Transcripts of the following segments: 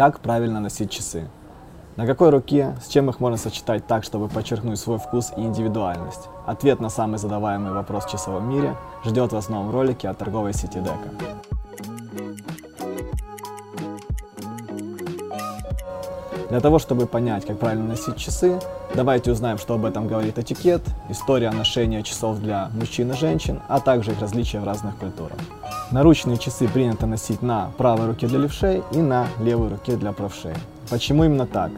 Как правильно носить часы? На какой руке, с чем их можно сочетать так, чтобы подчеркнуть свой вкус и индивидуальность? Ответ на самый задаваемый вопрос в часовом мире ждет в новом ролике от торговой сети Дека. Для того, чтобы понять, как правильно носить часы, давайте узнаем, что об этом говорит этикет, история ношения часов для мужчин и женщин, а также их различия в разных культурах. Наручные часы принято носить на правой руке для левшей и на левой руке для правшей. Почему именно так?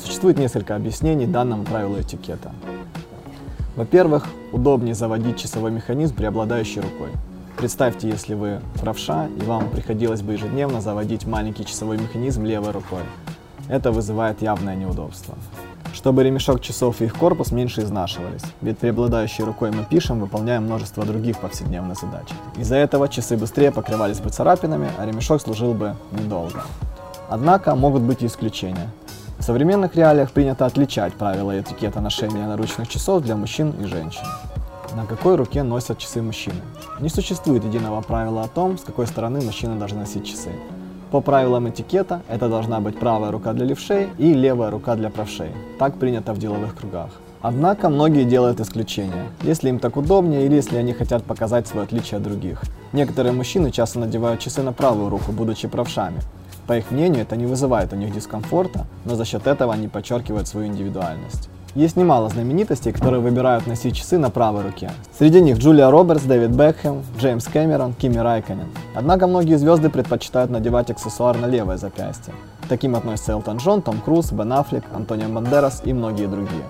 Существует несколько объяснений данному правилу этикета. Во-первых, удобнее заводить часовой механизм преобладающей рукой. Представьте, если вы правша, и вам приходилось бы ежедневно заводить маленький часовой механизм левой рукой. Это вызывает явное неудобство. Чтобы ремешок часов и их корпус меньше изнашивались, ведь преобладающей рукой мы пишем, выполняем множество других повседневных задач. Из-за этого часы быстрее покрывались бы царапинами, а ремешок служил бы недолго. Однако могут быть и исключения. В современных реалиях принято отличать правила этикета ношения наручных часов для мужчин и женщин. На какой руке носят часы мужчины? Не существует единого правила о том, с какой стороны мужчина должен носить часы. По правилам этикета это должна быть правая рука для левшей и левая рука для правшей. Так принято в деловых кругах. Однако многие делают исключения, если им так удобнее или если они хотят показать свое отличие от других. Некоторые мужчины часто надевают часы на правую руку, будучи правшами. По их мнению, это не вызывает у них дискомфорта, но за счет этого они подчеркивают свою индивидуальность. Есть немало знаменитостей, которые выбирают носить часы на правой руке. Среди них Джулия Робертс, Дэвид Бекхэм, Джеймс Кэмерон, Кими Райконен. Однако многие звезды предпочитают надевать аксессуар на левое запястье. Таким относятся Элтон Джон, Том Круз, Бен Аффлек, Антонио Бандерас и многие другие.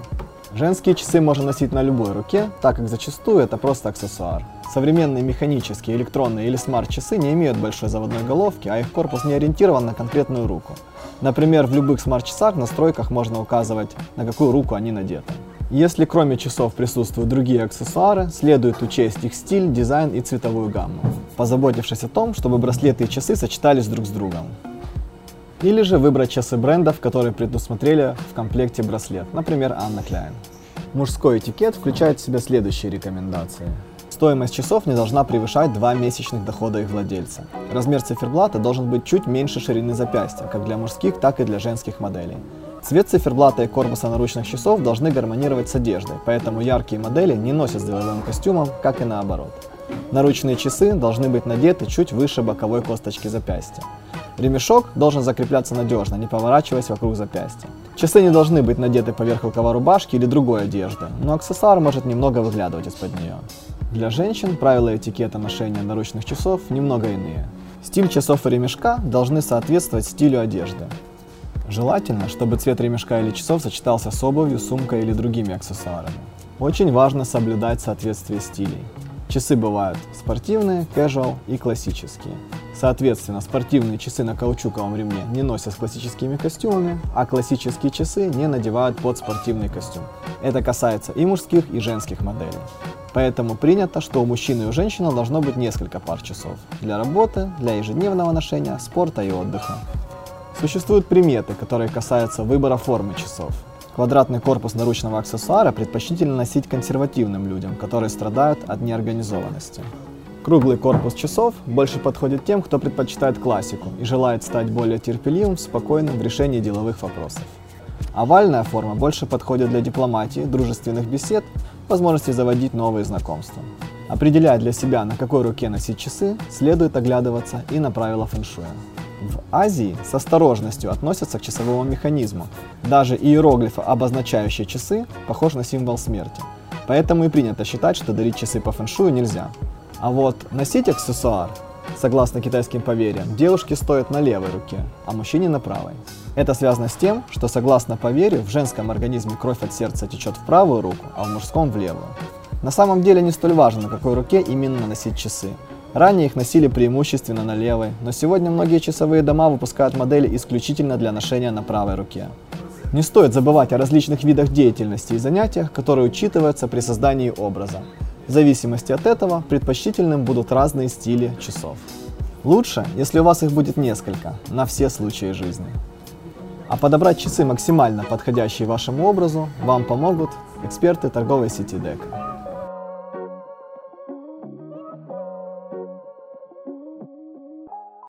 Женские часы можно носить на любой руке, так как зачастую это просто аксессуар. Современные механические, электронные или смарт-часы не имеют большой заводной головки, а их корпус не ориентирован на конкретную руку. Например, в любых смарт-часах в настройках можно указывать, на какую руку они надеты. Если кроме часов присутствуют другие аксессуары, следует учесть их стиль, дизайн и цветовую гамму, позаботившись о том, чтобы браслеты и часы сочетались друг с другом. Или же выбрать часы брендов, которые предусмотрели в комплекте браслет, например, Анна Кляйн. Мужской этикет включает в себя следующие рекомендации. Стоимость часов не должна превышать 2 месячных дохода их владельца. Размер циферблата должен быть чуть меньше ширины запястья, как для мужских, так и для женских моделей. Цвет циферблата и корпуса наручных часов должны гармонировать с одеждой, поэтому яркие модели не носят с деловым костюмом, как и наоборот. Наручные часы должны быть надеты чуть выше боковой косточки запястья. Ремешок должен закрепляться надежно, не поворачиваясь вокруг запястья. Часы не должны быть надеты поверх рукава рубашки или другой одежды, но аксессуар может немного выглядывать из-под нее. Для женщин правила этикета ношения наручных часов немного иные. Стиль часов и ремешка должны соответствовать стилю одежды. Желательно, чтобы цвет ремешка или часов сочетался с обувью, сумкой или другими аксессуарами. Очень важно соблюдать соответствие стилей. Часы бывают спортивные, casual и классические. Соответственно, спортивные часы на каучуковом ремне не носят с классическими костюмами, а классические часы не надевают под спортивный костюм. Это касается и мужских, и женских моделей. Поэтому принято, что у мужчины и у женщины должно быть несколько пар часов для работы, для ежедневного ношения, спорта и отдыха. Существуют приметы, которые касаются выбора формы часов. Квадратный корпус наручного аксессуара предпочтительно носить консервативным людям, которые страдают от неорганизованности. Круглый корпус часов больше подходит тем, кто предпочитает классику и желает стать более терпеливым, спокойным в решении деловых вопросов. Овальная форма больше подходит для дипломатии, дружественных бесед, возможности заводить новые знакомства. Определяя для себя, на какой руке носить часы, следует оглядываться и на правила фэншуя. В Азии с осторожностью относятся к часовому механизму. Даже иероглифы, обозначающие часы, похож на символ смерти. Поэтому и принято считать, что дарить часы по фэншую нельзя. А вот носить аксессуар, согласно китайским поверьям, девушке стоит на левой руке, а мужчине на правой. Это связано с тем, что согласно поверью в женском организме кровь от сердца течет в правую руку, а в мужском в левую. На самом деле не столь важно, на какой руке именно носить часы. Ранее их носили преимущественно на левой, но сегодня многие часовые дома выпускают модели исключительно для ношения на правой руке. Не стоит забывать о различных видах деятельности и занятиях, которые учитываются при создании образа. В зависимости от этого предпочтительным будут разные стили часов. Лучше, если у вас их будет несколько, на все случаи жизни. А подобрать часы максимально подходящие вашему образу вам помогут эксперты торговой сети Дека.